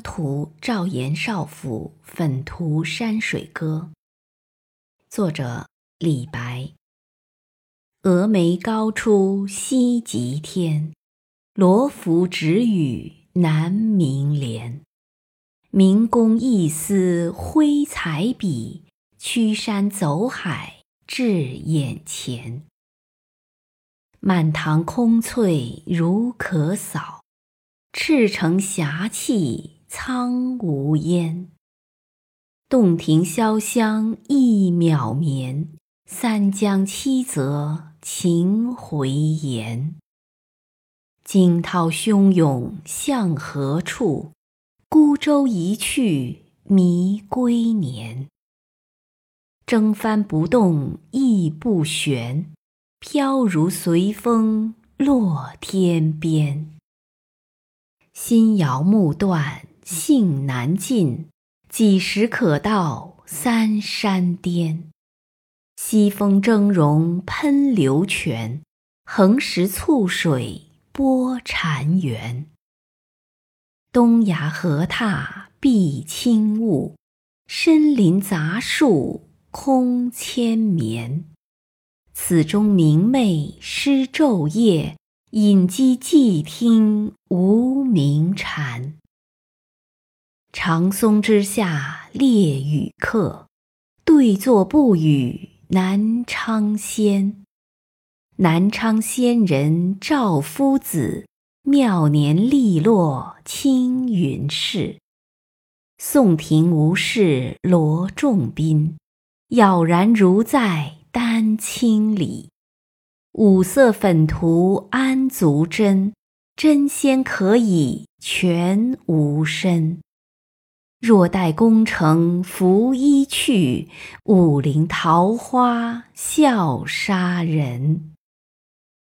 图赵岩少府粉涂山水歌。作者李白。峨眉高出西极天，罗浮直与南明连。明公一丝挥彩笔，驱山走海至眼前。满堂空翠如可扫，赤城霞气苍无烟。洞庭潇湘一渺绵，三江七泽情回延。惊涛汹涌向何处？孤舟一去迷归年。征帆不动亦不悬，飘如随风落天边。心遥目断性难尽，几时可到三山巅？西风峥嵘喷流泉，横石簇水波潺湲。东崖河踏碧青雾，深林杂树空千绵。此中明媚失昼夜，隐几寂听无鸣蝉。长松之下列与客，对坐不语南昌仙。南昌仙人赵夫子。妙年利落青云士，宋庭无事罗仲宾。杳然如在丹青里，五色粉涂安足真？真仙可以全无身。若待功成拂衣去，五陵桃花笑杀人。